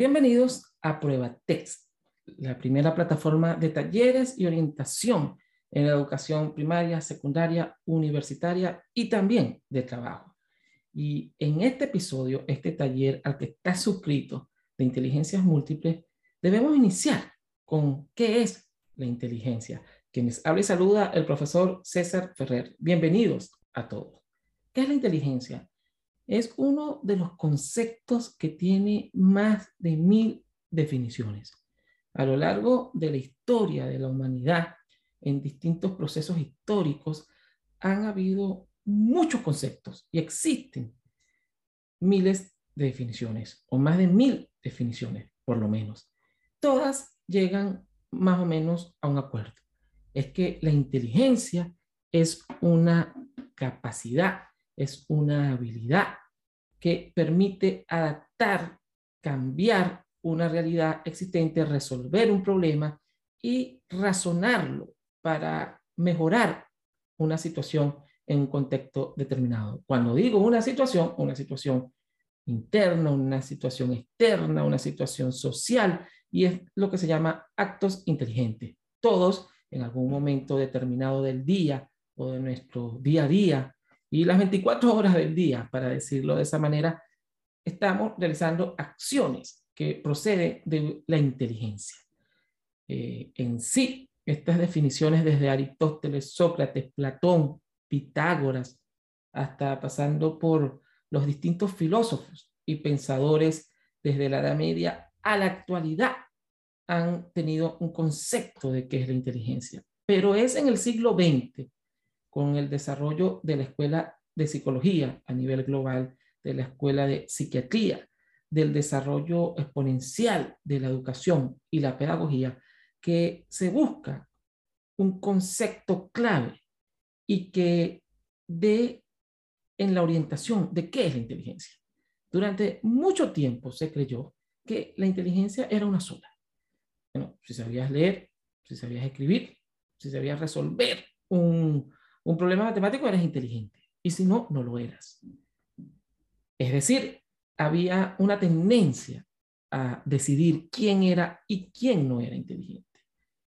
Bienvenidos a Prueba Text, la primera plataforma de talleres y orientación en la educación primaria, secundaria, universitaria y también de trabajo. Y en este episodio, este taller al que está suscrito de inteligencias múltiples, debemos iniciar con qué es la inteligencia. Quienes habla y saluda el profesor César Ferrer. Bienvenidos a todos. ¿Qué es la inteligencia? Es uno de los conceptos que tiene más de mil definiciones. A lo largo de la historia de la humanidad, en distintos procesos históricos, han habido muchos conceptos y existen miles de definiciones, o más de mil definiciones, por lo menos. Todas llegan más o menos a un acuerdo. Es que la inteligencia es una capacidad, es una habilidad que permite adaptar, cambiar una realidad existente, resolver un problema y razonarlo para mejorar una situación en un contexto determinado. Cuando digo una situación, una situación interna, una situación externa, una situación social, y es lo que se llama actos inteligentes. Todos en algún momento determinado del día o de nuestro día a día y las 24 horas del día, para decirlo de esa manera, estamos realizando acciones que proceden de la inteligencia. Eh, en sí, estas definiciones desde Aristóteles, Sócrates, Platón, Pitágoras, hasta pasando por los distintos filósofos y pensadores desde la Edad Media a la actualidad, han tenido un concepto de qué es la inteligencia. Pero es en el siglo XX con el desarrollo de la escuela de psicología a nivel global, de la escuela de psiquiatría, del desarrollo exponencial de la educación y la pedagogía, que se busca un concepto clave y que dé en la orientación de qué es la inteligencia. Durante mucho tiempo se creyó que la inteligencia era una sola. Bueno, si sabías leer, si sabías escribir, si sabías resolver un, un problema matemático, eres inteligente. Y si no, no lo eras. Es decir, había una tendencia a decidir quién era y quién no era inteligente.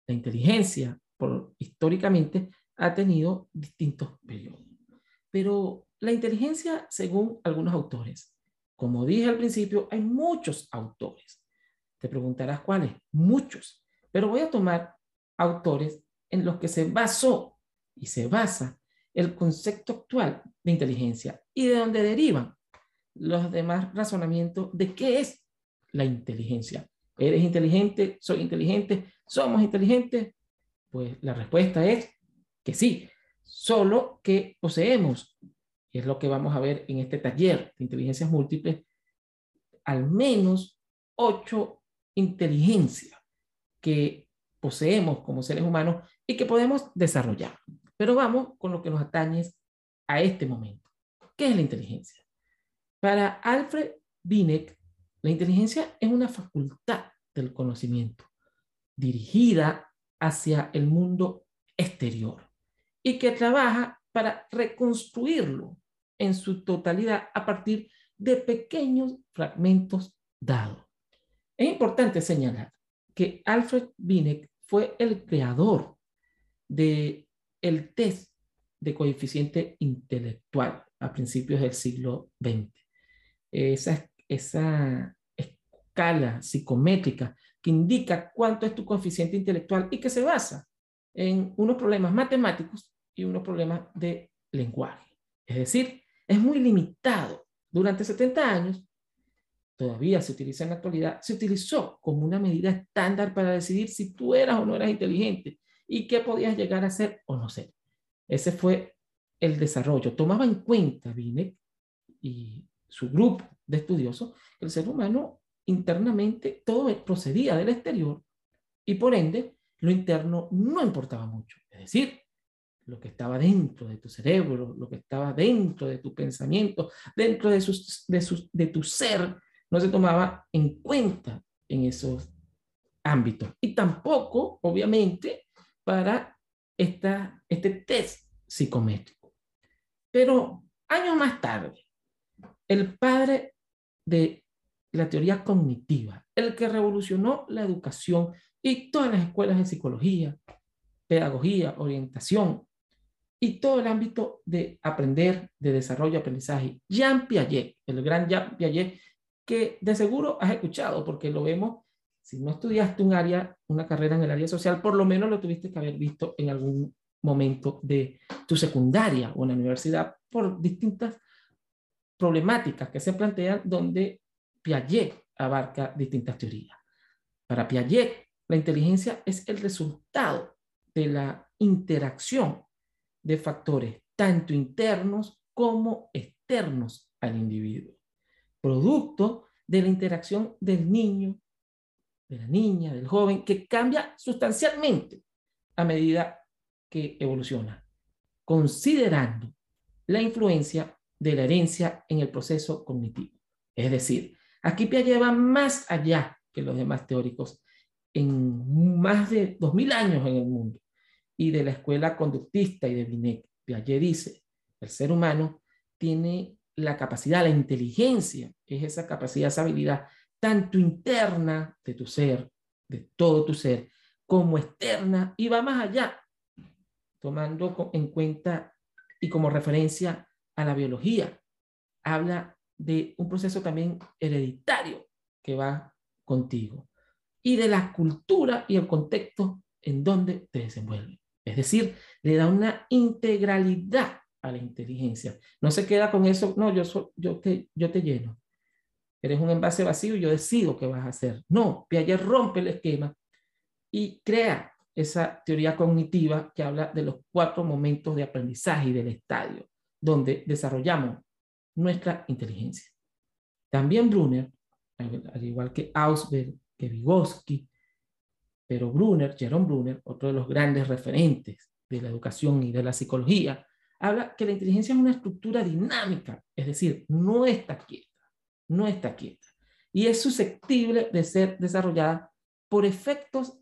La inteligencia, por, históricamente, ha tenido distintos periodos. Pero la inteligencia, según algunos autores, como dije al principio, hay muchos autores. Te preguntarás cuáles, muchos. Pero voy a tomar autores en los que se basó y se basa el concepto actual de inteligencia y de donde derivan los demás razonamientos de qué es la inteligencia. ¿Eres inteligente? ¿Soy inteligente? ¿Somos inteligentes? Pues la respuesta es que sí, solo que poseemos, y es lo que vamos a ver en este taller de inteligencias múltiples, al menos ocho inteligencias que poseemos como seres humanos y que podemos desarrollar. Pero vamos con lo que nos atañe a este momento. ¿Qué es la inteligencia? Para Alfred Binek, la inteligencia es una facultad del conocimiento dirigida hacia el mundo exterior y que trabaja para reconstruirlo en su totalidad a partir de pequeños fragmentos dados. Es importante señalar que Alfred Binek fue el creador de el test de coeficiente intelectual a principios del siglo XX. Esa, esa escala psicométrica que indica cuánto es tu coeficiente intelectual y que se basa en unos problemas matemáticos y unos problemas de lenguaje. Es decir, es muy limitado. Durante 70 años, todavía se utiliza en la actualidad, se utilizó como una medida estándar para decidir si tú eras o no eras inteligente y qué podías llegar a ser o no ser. Ese fue el desarrollo. Tomaba en cuenta Binet y su grupo de estudiosos que el ser humano internamente todo procedía del exterior y por ende lo interno no importaba mucho. Es decir, lo que estaba dentro de tu cerebro, lo que estaba dentro de tu pensamiento, dentro de, sus, de, sus, de tu ser, no se tomaba en cuenta en esos ámbitos. Y tampoco, obviamente, para esta, este test psicométrico. Pero años más tarde, el padre de la teoría cognitiva, el que revolucionó la educación y todas las escuelas de psicología, pedagogía, orientación y todo el ámbito de aprender, de desarrollo, aprendizaje. Jean Piaget, el gran Jean Piaget, que de seguro has escuchado porque lo vemos, si no estudiaste un área, una carrera en el área social, por lo menos lo tuviste que haber visto en algún momento de tu secundaria o en la universidad por distintas problemáticas que se plantean donde Piaget abarca distintas teorías. Para Piaget, la inteligencia es el resultado de la interacción de factores tanto internos como externos al individuo, producto de la interacción del niño, de la niña, del joven, que cambia sustancialmente a medida que evoluciona, considerando la influencia de la herencia en el proceso cognitivo. Es decir, aquí Piaget va más allá que los demás teóricos en más de 2000 años en el mundo y de la escuela conductista y de Binet. Piaget dice, el ser humano tiene la capacidad, la inteligencia, es esa capacidad, esa habilidad tanto interna de tu ser, de todo tu ser, como externa y va más allá tomando en cuenta y como referencia a la biología. Habla de un proceso también hereditario que va contigo y de la cultura y el contexto en donde te desenvuelve. Es decir, le da una integralidad a la inteligencia. No se queda con eso, no, yo, yo, te, yo te lleno. Eres un envase vacío y yo decido qué vas a hacer. No, Piaget rompe el esquema y crea esa teoría cognitiva que habla de los cuatro momentos de aprendizaje y del estadio, donde desarrollamos nuestra inteligencia. También Brunner, al igual que Ausberg, que Vygotsky, pero Brunner, Jerome Brunner, otro de los grandes referentes de la educación y de la psicología, habla que la inteligencia es una estructura dinámica, es decir, no está quieta, no está quieta, y es susceptible de ser desarrollada por efectos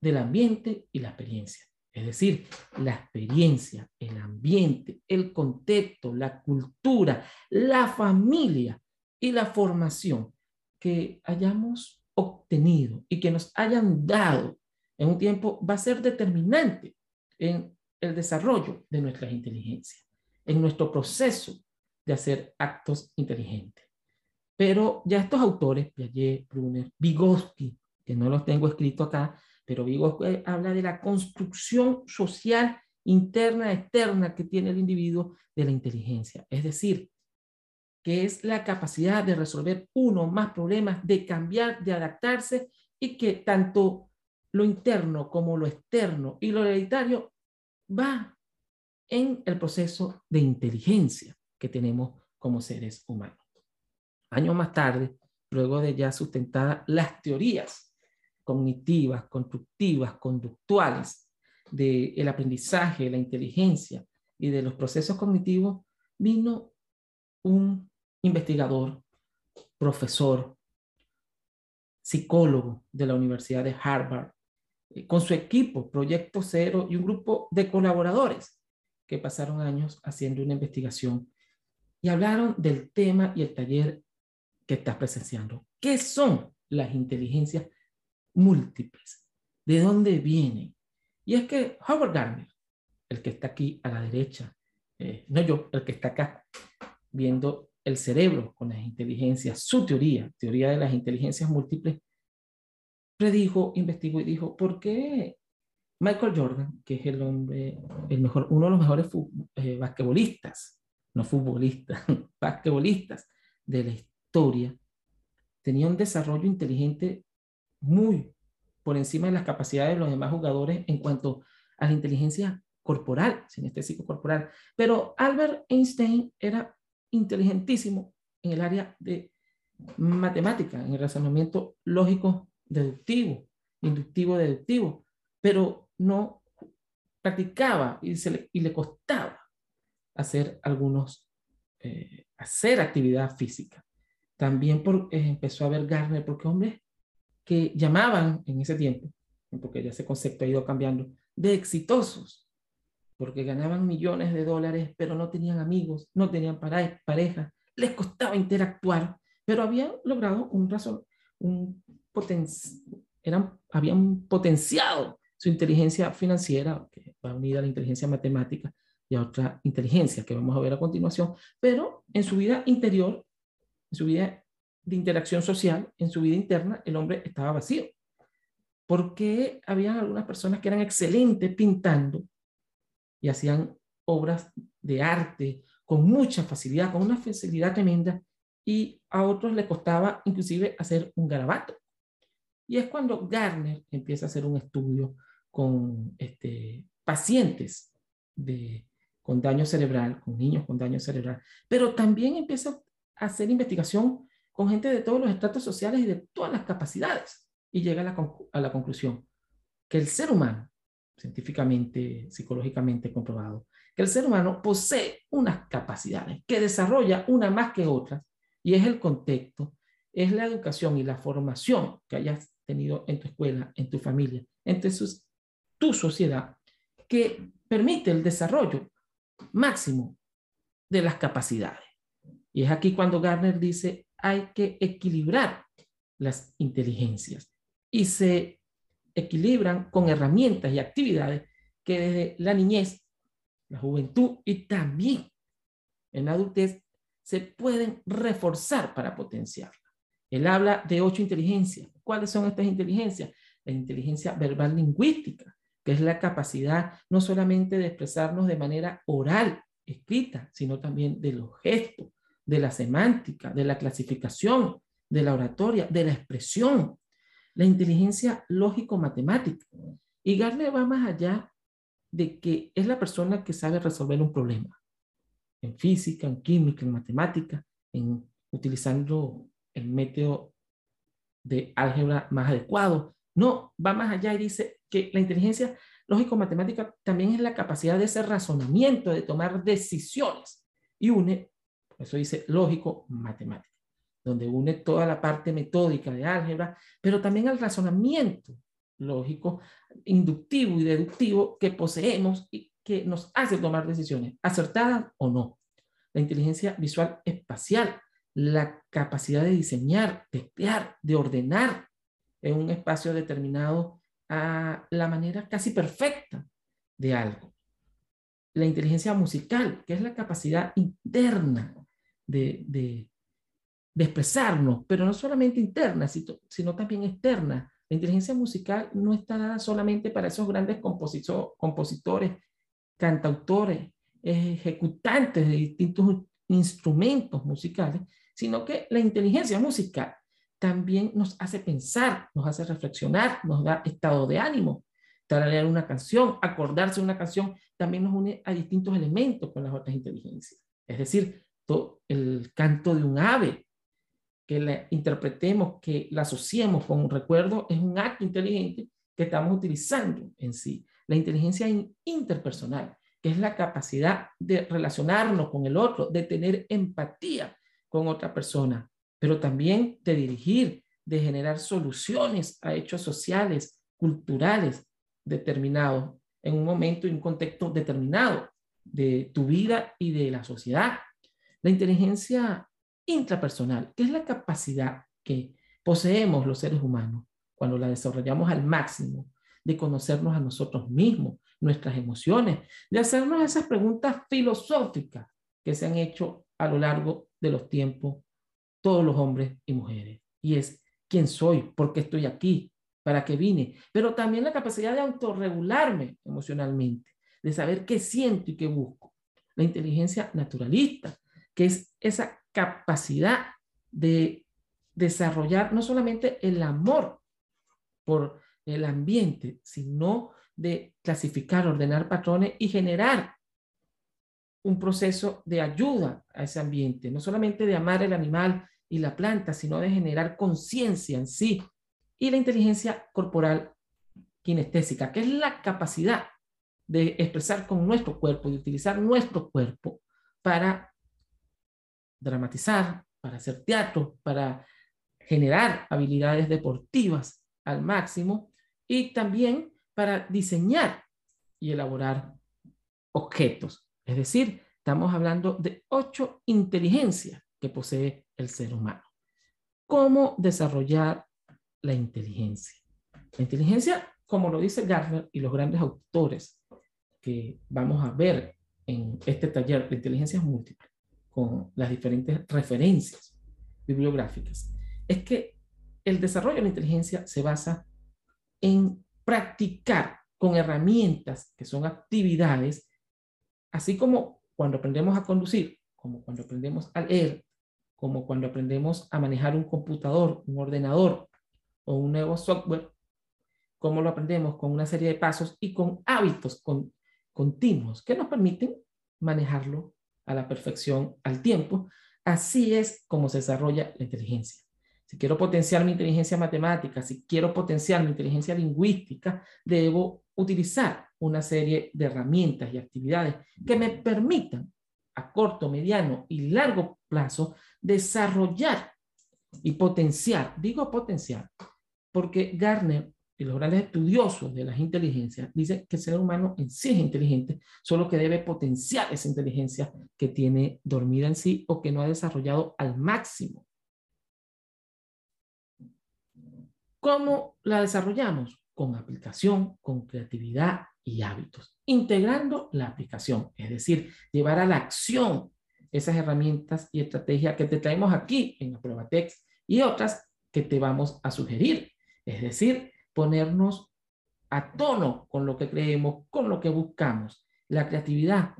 del ambiente y la experiencia. Es decir, la experiencia, el ambiente, el contexto, la cultura, la familia y la formación que hayamos obtenido y que nos hayan dado en un tiempo va a ser determinante en el desarrollo de nuestras inteligencias, en nuestro proceso de hacer actos inteligentes. Pero ya estos autores, Piaget, Brunner, Vygotsky, que no los tengo escrito acá, pero Vygotsky habla de la construcción social interna, externa que tiene el individuo de la inteligencia. Es decir, que es la capacidad de resolver uno más problemas, de cambiar, de adaptarse y que tanto lo interno como lo externo y lo hereditario va en el proceso de inteligencia que tenemos como seres humanos. Años más tarde, luego de ya sustentadas las teorías cognitivas, constructivas, conductuales del aprendizaje, la inteligencia y de los procesos cognitivos, vino un investigador, profesor, psicólogo de la Universidad de Harvard, eh, con su equipo, Proyecto Cero, y un grupo de colaboradores que pasaron años haciendo una investigación y hablaron del tema y el taller que estás presenciando. ¿Qué son las inteligencias múltiples. ¿De dónde vienen? Y es que Howard Gardner, el que está aquí a la derecha, eh, no yo, el que está acá, viendo el cerebro con las inteligencias, su teoría, teoría de las inteligencias múltiples, predijo, investigó y dijo, ¿por qué Michael Jordan, que es el hombre, el mejor, uno de los mejores eh, basquetbolistas, no futbolistas, basquetbolistas de la historia, tenía un desarrollo inteligente muy por encima de las capacidades de los demás jugadores en cuanto a la inteligencia corporal, sinestésico corporal. Pero Albert Einstein era inteligentísimo en el área de matemática, en el razonamiento lógico deductivo, inductivo deductivo, pero no practicaba y, se le, costaba hacer algunos, eh, hacer actividad física. También eh, empezó a ver Garner, porque hombre, que llamaban en ese tiempo, porque ya ese concepto ha ido cambiando, de exitosos, porque ganaban millones de dólares, pero no tenían amigos, no tenían pareja, les costaba interactuar pero habían logrado un razón, un eran, habían potenciado su inteligencia financiera, que va unida a la inteligencia matemática y a otra inteligencia que vamos a ver a continuación, pero en su vida interior, en su vida de interacción social, en su vida interna, el hombre estaba vacío. Porque había algunas personas que eran excelentes pintando y hacían obras de arte con mucha facilidad, con una facilidad tremenda, y a otros le costaba inclusive hacer un garabato. Y es cuando Garner empieza a hacer un estudio con este, pacientes de, con daño cerebral, con niños con daño cerebral, pero también empieza hacer investigación con gente de todos los estratos sociales y de todas las capacidades. Y llega a la, a la conclusión que el ser humano, científicamente, psicológicamente comprobado, que el ser humano posee unas capacidades, que desarrolla una más que otras, y es el contexto, es la educación y la formación que hayas tenido en tu escuela, en tu familia, en tu sociedad, que permite el desarrollo máximo de las capacidades. Y es aquí cuando Garner dice, hay que equilibrar las inteligencias y se equilibran con herramientas y actividades que desde la niñez, la juventud y también en la adultez se pueden reforzar para potenciarla. Él habla de ocho inteligencias. ¿Cuáles son estas inteligencias? La inteligencia verbal lingüística, que es la capacidad no solamente de expresarnos de manera oral, escrita, sino también de los gestos, de la semántica, de la clasificación, de la oratoria, de la expresión, la inteligencia lógico-matemática. Y Garner va más allá de que es la persona que sabe resolver un problema en física, en química, en matemática, en utilizando el método de álgebra más adecuado. No, va más allá y dice que la inteligencia lógico-matemática también es la capacidad de ese razonamiento, de tomar decisiones. Y une, eso dice lógico-matemática, donde une toda la parte metódica de álgebra, pero también el razonamiento lógico, inductivo y deductivo que poseemos y que nos hace tomar decisiones, acertadas o no. La inteligencia visual espacial, la capacidad de diseñar, de crear, de ordenar en un espacio determinado a la manera casi perfecta de algo. La inteligencia musical, que es la capacidad interna de, de, expresarnos, pero no solamente interna, sino, también externa. La inteligencia musical no está dada solamente para esos grandes compositores, cantautores, ejecutantes de distintos instrumentos musicales, sino que la inteligencia musical también nos hace pensar, nos hace reflexionar, nos da estado de ánimo. Tararear una canción, acordarse de una canción, también nos une a distintos elementos con las otras inteligencias. Es decir, el canto de un ave, que la interpretemos, que la asociemos con un recuerdo, es un acto inteligente que estamos utilizando en sí. La inteligencia interpersonal, que es la capacidad de relacionarnos con el otro, de tener empatía con otra persona, pero también de dirigir, de generar soluciones a hechos sociales, culturales determinados en un momento y un contexto determinado de tu vida y de la sociedad. La inteligencia intrapersonal, que es la capacidad que poseemos los seres humanos cuando la desarrollamos al máximo de conocernos a nosotros mismos, nuestras emociones, de hacernos esas preguntas filosóficas que se han hecho a lo largo de los tiempos todos los hombres y mujeres. Y es, ¿quién soy? ¿Por qué estoy aquí? ¿Para qué vine? Pero también la capacidad de autorregularme emocionalmente, de saber qué siento y qué busco. La inteligencia naturalista, que es esa capacidad de desarrollar no solamente el amor por el ambiente, sino de clasificar, ordenar patrones y generar un proceso de ayuda a ese ambiente, no solamente de amar el animal y la planta, sino de generar conciencia en sí. Y la inteligencia corporal kinestésica, que es la capacidad de expresar con nuestro cuerpo, de utilizar nuestro cuerpo para dramatizar, para hacer teatro, para generar habilidades deportivas al máximo y también para diseñar y elaborar objetos. Es decir, estamos hablando de ocho inteligencias que posee el ser humano. cómo desarrollar la inteligencia. La inteligencia, como lo dice Gardner y los grandes autores que vamos a ver en este taller de inteligencia múltiple, con las diferentes referencias bibliográficas, es que el desarrollo de la inteligencia se basa en practicar con herramientas que son actividades, así como cuando aprendemos a conducir, como cuando aprendemos a leer, como cuando aprendemos a manejar un computador, un ordenador o un nuevo software, como lo aprendemos con una serie de pasos y con hábitos con, continuos que nos permiten manejarlo a la perfección al tiempo. Así es como se desarrolla la inteligencia. Si quiero potenciar mi inteligencia matemática, si quiero potenciar mi inteligencia lingüística, debo utilizar una serie de herramientas y actividades que me permitan a corto, mediano y largo plazo desarrollar y potenciar. Digo potenciar porque Garner y los grandes estudiosos de las inteligencias dicen que el ser humano en sí es inteligente, solo que debe potenciar esa inteligencia que tiene dormida en sí o que no ha desarrollado al máximo. ¿Cómo la desarrollamos? Con aplicación, con creatividad y hábitos, integrando la aplicación, es decir, llevar a la acción esas herramientas y estrategias que te traemos aquí en la prueba text y otras que te vamos a sugerir. Es decir, ponernos a tono con lo que creemos, con lo que buscamos. La creatividad.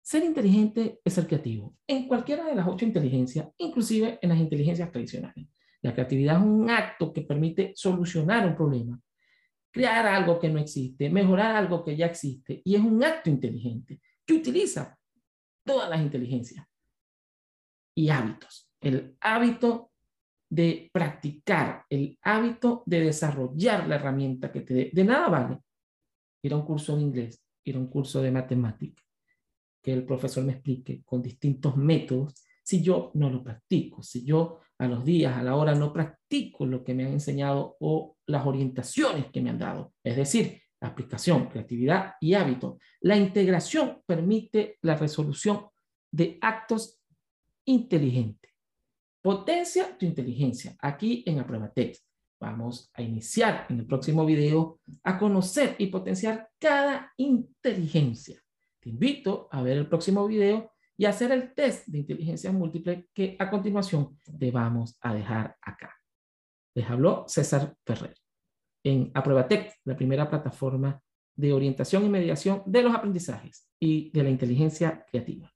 Ser inteligente es ser creativo en cualquiera de las ocho inteligencias, inclusive en las inteligencias tradicionales. La creatividad es un acto que permite solucionar un problema, crear algo que no existe, mejorar algo que ya existe, y es un acto inteligente que utiliza todas las inteligencias y hábitos. El hábito de practicar, el hábito de desarrollar la herramienta que te dé. De nada vale ir a un curso de inglés, ir a un curso de matemática, que el profesor me explique con distintos métodos si yo no lo practico, si yo a los días, a la hora no practico lo que me han enseñado o las orientaciones que me han dado. Es decir, aplicación, creatividad y hábito. La integración permite la resolución de actos inteligentes. Potencia tu inteligencia aquí en Text. Vamos a iniciar en el próximo video a conocer y potenciar cada inteligencia. Te invito a ver el próximo video y hacer el test de inteligencia múltiple que a continuación te vamos a dejar acá. Les habló César Ferrer en Apruebatec, la primera plataforma de orientación y mediación de los aprendizajes y de la inteligencia creativa.